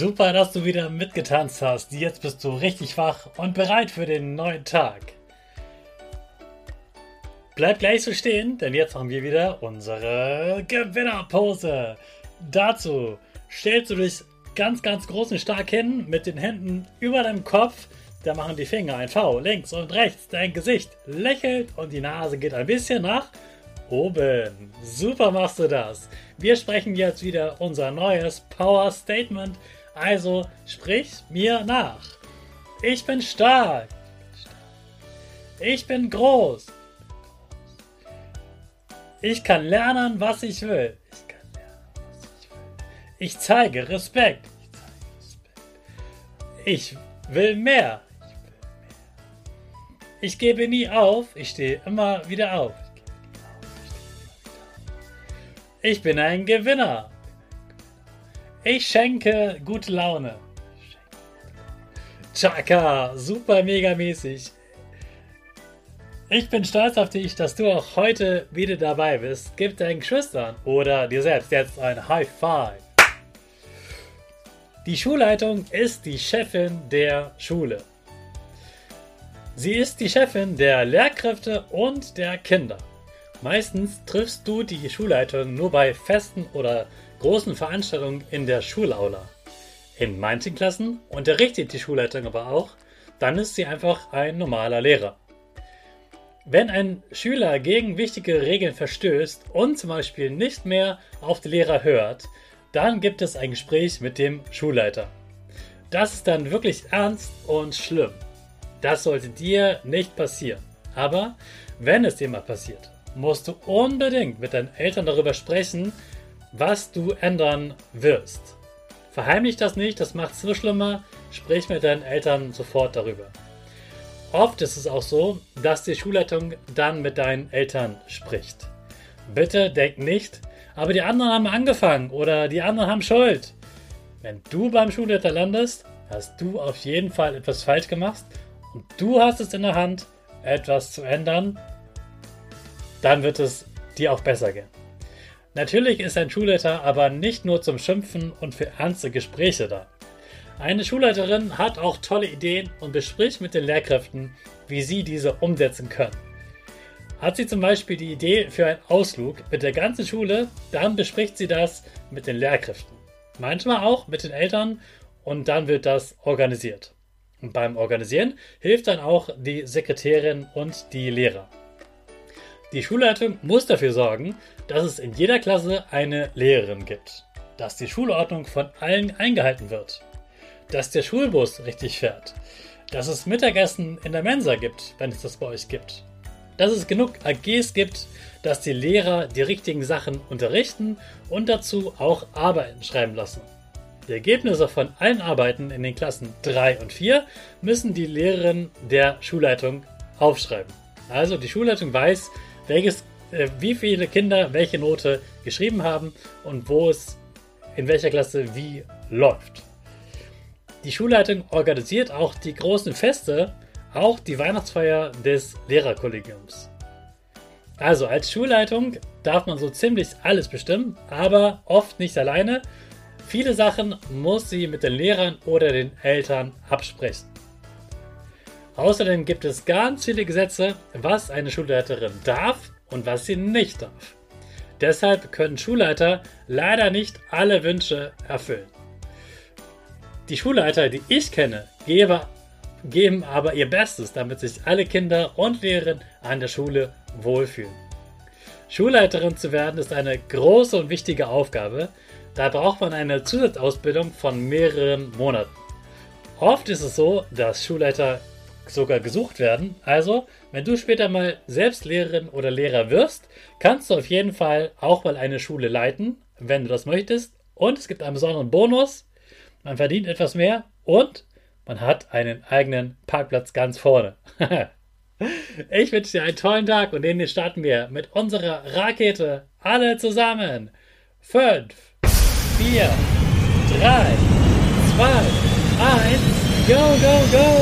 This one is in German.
Super, dass du wieder mitgetanzt hast. Jetzt bist du richtig wach und bereit für den neuen Tag. Bleib gleich so stehen, denn jetzt haben wir wieder unsere Gewinnerpose. Dazu stellst du dich ganz, ganz groß und stark hin mit den Händen über deinem Kopf. Da machen die Finger ein V links und rechts. Dein Gesicht lächelt und die Nase geht ein bisschen nach oben. Super machst du das. Wir sprechen jetzt wieder unser neues Power Statement also sprich mir nach. Ich bin stark. Ich bin groß. Ich kann lernen, was ich will. Ich zeige Respekt. Ich will mehr. Ich gebe nie auf. Ich stehe immer wieder auf. Ich bin ein Gewinner. Ich schenke gute Laune. Chaka, super mega mäßig. Ich bin stolz auf dich, dass du auch heute wieder dabei bist. Gib deinen Geschwistern oder dir selbst jetzt ein High Five. Die Schulleitung ist die Chefin der Schule. Sie ist die Chefin der Lehrkräfte und der Kinder. Meistens triffst du die Schulleitung nur bei Festen oder großen Veranstaltungen in der Schulaula. In manchen Klassen unterrichtet die Schulleitung aber auch, dann ist sie einfach ein normaler Lehrer. Wenn ein Schüler gegen wichtige Regeln verstößt und zum Beispiel nicht mehr auf die Lehrer hört, dann gibt es ein Gespräch mit dem Schulleiter. Das ist dann wirklich ernst und schlimm. Das sollte dir nicht passieren. Aber wenn es dir mal passiert, musst du unbedingt mit deinen Eltern darüber sprechen, was du ändern wirst. Verheimlich das nicht, das macht es nur schlimmer. Sprich mit deinen Eltern sofort darüber. Oft ist es auch so, dass die Schulleitung dann mit deinen Eltern spricht. Bitte denk nicht, aber die anderen haben angefangen oder die anderen haben Schuld. Wenn du beim Schulleiter landest, hast du auf jeden Fall etwas falsch gemacht und du hast es in der Hand, etwas zu ändern, dann wird es dir auch besser gehen. Natürlich ist ein Schulleiter aber nicht nur zum Schimpfen und für ernste Gespräche da. Eine Schulleiterin hat auch tolle Ideen und bespricht mit den Lehrkräften, wie sie diese umsetzen können. Hat sie zum Beispiel die Idee für einen Ausflug mit der ganzen Schule, dann bespricht sie das mit den Lehrkräften. Manchmal auch mit den Eltern und dann wird das organisiert. Und beim Organisieren hilft dann auch die Sekretärin und die Lehrer. Die Schulleitung muss dafür sorgen, dass es in jeder Klasse eine Lehrerin gibt, dass die Schulordnung von allen eingehalten wird, dass der Schulbus richtig fährt, dass es Mittagessen in der Mensa gibt, wenn es das bei euch gibt, dass es genug AGs gibt, dass die Lehrer die richtigen Sachen unterrichten und dazu auch Arbeiten schreiben lassen. Die Ergebnisse von allen Arbeiten in den Klassen 3 und 4 müssen die Lehrerin der Schulleitung aufschreiben. Also die Schulleitung weiß, welches, äh, wie viele Kinder welche Note geschrieben haben und wo es in welcher Klasse wie läuft. Die Schulleitung organisiert auch die großen Feste, auch die Weihnachtsfeier des Lehrerkollegiums. Also als Schulleitung darf man so ziemlich alles bestimmen, aber oft nicht alleine. Viele Sachen muss sie mit den Lehrern oder den Eltern absprechen. Außerdem gibt es ganz viele Gesetze, was eine Schulleiterin darf und was sie nicht darf. Deshalb können Schulleiter leider nicht alle Wünsche erfüllen. Die Schulleiter, die ich kenne, geben aber ihr Bestes, damit sich alle Kinder und Lehrerinnen an der Schule wohlfühlen. Schulleiterin zu werden ist eine große und wichtige Aufgabe. Da braucht man eine Zusatzausbildung von mehreren Monaten. Oft ist es so, dass Schulleiter sogar gesucht werden. Also, wenn du später mal selbst Lehrerin oder Lehrer wirst, kannst du auf jeden Fall auch mal eine Schule leiten, wenn du das möchtest. Und es gibt einen besonderen Bonus. Man verdient etwas mehr und man hat einen eigenen Parkplatz ganz vorne. ich wünsche dir einen tollen Tag und den starten wir mit unserer Rakete alle zusammen. 5, 4, 3, 2, 1, go, go, go!